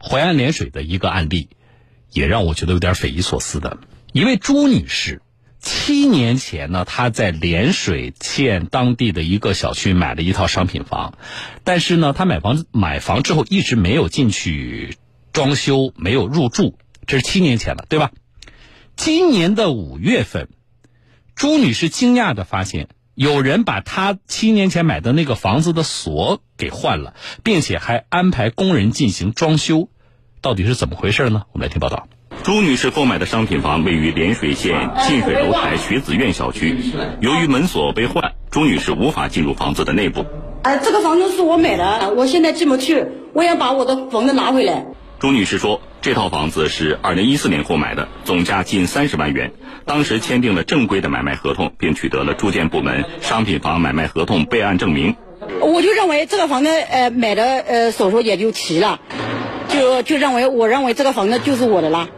淮安涟水的一个案例，也让我觉得有点匪夷所思的。一位朱女士，七年前呢，她在涟水县当地的一个小区买了一套商品房，但是呢，她买房买房之后一直没有进去装修，没有入住，这是七年前了，对吧？今年的五月份，朱女士惊讶的发现，有人把他七年前买的那个房子的锁给换了，并且还安排工人进行装修，到底是怎么回事呢？我们来听报道。朱女士购买的商品房位于涟水县近水楼台学子苑小区，由于门锁被换，朱女士无法进入房子的内部。哎，这个房子是我买的，我现在进不去，我想把我的房子拿回来。朱女士说，这套房子是二零一四年购买的，总价近三十万元，当时签订了正规的买卖合同，并取得了住建部门商品房买卖合同备案证明。我就认为这个房子呃买的呃手续也就齐了，就就认为我认为这个房子就是我的啦。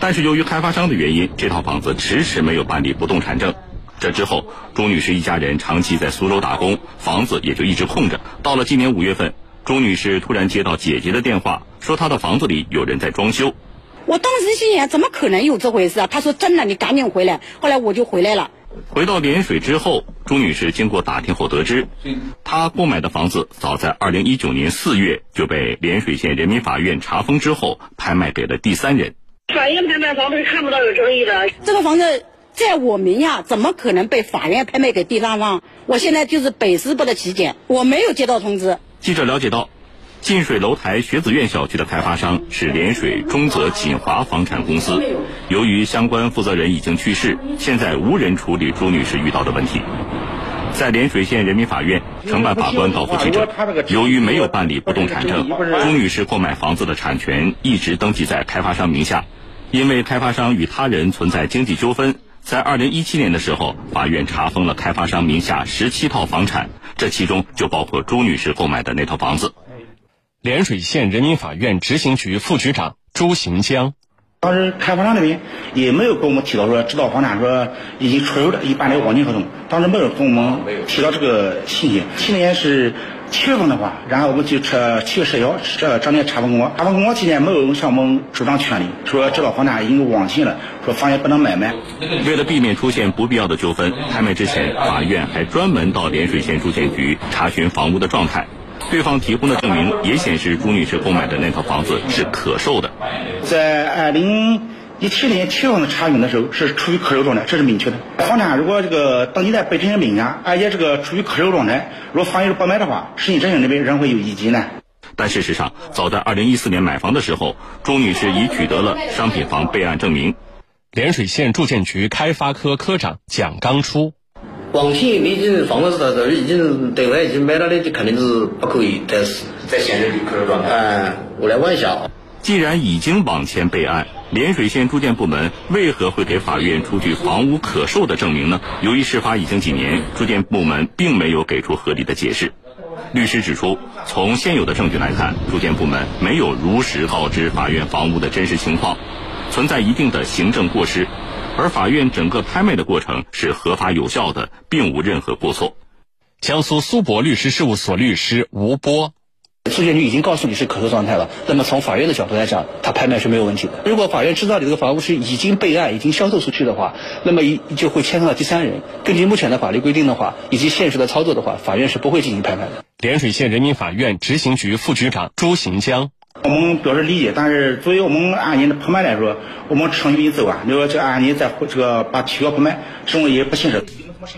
但是由于开发商的原因，这套房子迟迟没有办理不动产证。这之后，朱女士一家人长期在苏州打工，房子也就一直空着。到了今年五月份，朱女士突然接到姐姐的电话，说他的房子里有人在装修。我当时心想，怎么可能有这回事啊？他说真的，你赶紧回来。后来我就回来了。回到涟水之后，朱女士经过打听后得知，她购买的房子早在二零一九年四月就被涟水县人民法院查封之后拍卖给了第三人。法院拍卖房子看不到有争议的。这个房子在我名下，怎么可能被法院拍卖给第三方？我现在就是百思不得其解，我没有接到通知。记者了解到，近水楼台学子苑小区的开发商是涟水中泽锦华房产公司。由于相关负责人已经去世，现在无人处理朱女士遇到的问题。在涟水县人民法院，承办法官告诉记者，由于没有办理不动产证，朱女士购买房子的产权一直登记在开发商名下。因为开发商与他人存在经济纠纷，在二零一七年的时候，法院查封了开发商名下十七套房产，这其中就包括朱女士购买的那套房子。涟水县人民法院执行局副局长朱行江。当时开发商那边也没有跟我们提到说这套房产说已经出售了，已办理网签合同，当时没有跟我们提到这个信息。去年是七月份的话，然后我们就车七月十号这张贴查封公告，查封公告期间没有向我们主张权利，说这套房产已经网签了，说房也不能买卖。为了避免出现不必要的纠纷，拍卖之前，法院还专门到涟水县住建局查询房屋的状态。对方提供的证明也显示朱女士购买的那套房子是可售的。在二零一七年七月份的查询的时候是处于可售状态，这是明确的。房产如果这个登记在被执行人名下，而且这个处于可售状态，如果法院不卖的话，实行执行这边仍会有异议呢。但事实上，早在二零一四年买房的时候，朱女士已取得了商品房备案证明。涟水县住建局开发科科长蒋刚初。网信你已经房子是在这，已经对外已经买了的，就肯定是不可以再再限制可售状态。哎，我来问一下。既然已经网签备案，涟水县住建部门为何会给法院出具房屋可售的证明呢？由于事发已经几年，住建部门并没有给出合理的解释。律师指出，从现有的证据来看，住建部门没有如实告知法院房屋的真实情况，存在一定的行政过失。而法院整个拍卖的过程是合法有效的，并无任何过错。江苏苏博律师事务所律师吴波，住建局已经告诉你是可售状态了，那么从法院的角度来讲，他拍卖是没有问题的。如果法院知道你这个房屋是已经备案、已经销售出去的话，那么一就会牵涉到第三人。根据目前的法律规定的话，以及现实的操作的话，法院是不会进行拍卖的。涟水县人民法院执行局副局长朱行江。我们表示理解，但是作为我们案件的拍卖来说，我们程序已走啊。你说这案件再这个把提高拍卖，这种也不现实。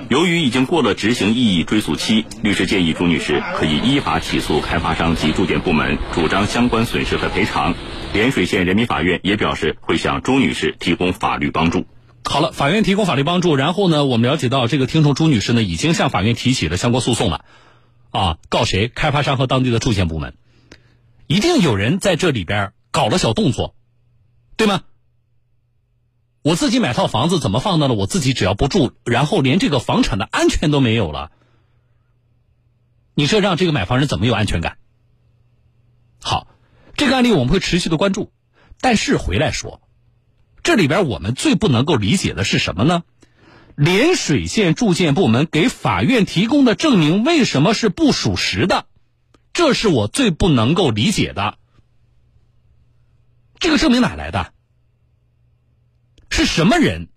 由于已经过了执行异议追诉期，律师建议朱女士可以依法起诉开发商及住建部门，主张相关损失和赔偿。涟水县人民法院也表示会向朱女士提供法律帮助。好了，法院提供法律帮助，然后呢，我们了解到这个听众朱女士呢已经向法院提起了相关诉讼了，啊，告谁？开发商和当地的住建部门。一定有人在这里边搞了小动作，对吗？我自己买套房子怎么放到了我自己只要不住，然后连这个房产的安全都没有了，你这让这个买房人怎么有安全感？好，这个案例我们会持续的关注，但是回来说，这里边我们最不能够理解的是什么呢？涟水县住建部门给法院提供的证明为什么是不属实的？这是我最不能够理解的。这个证明哪来的？是什么人？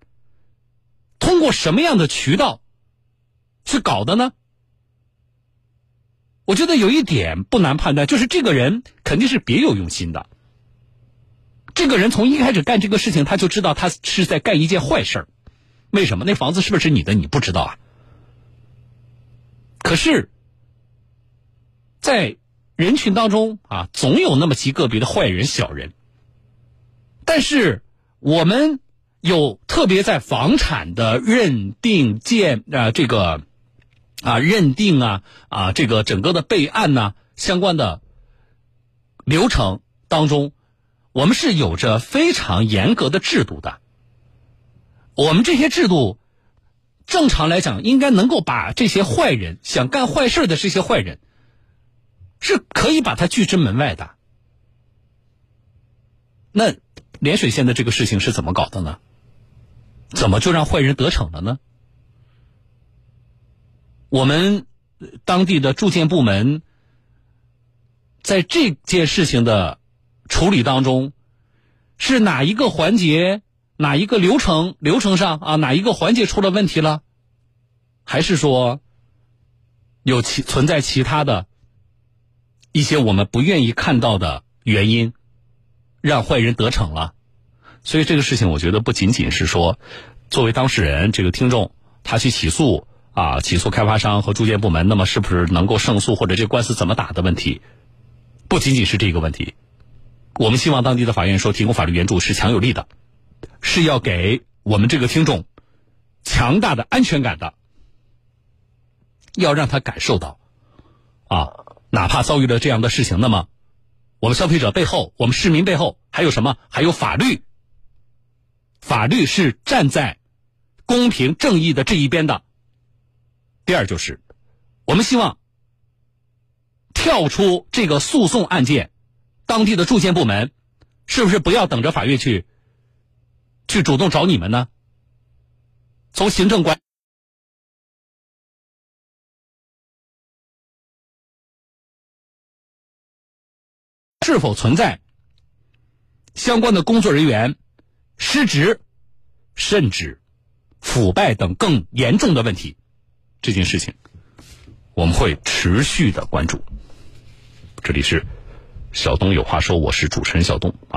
通过什么样的渠道去搞的呢？我觉得有一点不难判断，就是这个人肯定是别有用心的。这个人从一开始干这个事情，他就知道他是在干一件坏事儿。为什么？那房子是不是你的？你不知道啊。可是，在人群当中啊，总有那么极个别的坏人、小人。但是我们有特别在房产的认定、建啊这个啊认定啊啊这个整个的备案呐相关的流程当中，我们是有着非常严格的制度的。我们这些制度，正常来讲，应该能够把这些坏人想干坏事的这些坏人，是可以把他拒之门外的。那涟水县的这个事情是怎么搞的呢？怎么就让坏人得逞了呢？我们当地的住建部门在这件事情的处理当中，是哪一个环节？哪一个流程流程上啊？哪一个环节出了问题了？还是说有其存在其他的一些我们不愿意看到的原因，让坏人得逞了？所以这个事情，我觉得不仅仅是说作为当事人这个听众他去起诉啊，起诉开发商和住建部门，那么是不是能够胜诉，或者这官司怎么打的问题？不仅仅是这个问题，我们希望当地的法院说提供法律援助是强有力的。是要给我们这个听众强大的安全感的，要让他感受到，啊，哪怕遭遇了这样的事情，那么我们消费者背后，我们市民背后还有什么？还有法律，法律是站在公平正义的这一边的。第二就是，我们希望跳出这个诉讼案件，当地的住建部门是不是不要等着法院去？去主动找你们呢？从行政管是否存在相关的工作人员失职、甚至腐败等更严重的问题？这件事情我们会持续的关注。这里是小东有话说，我是主持人小东啊。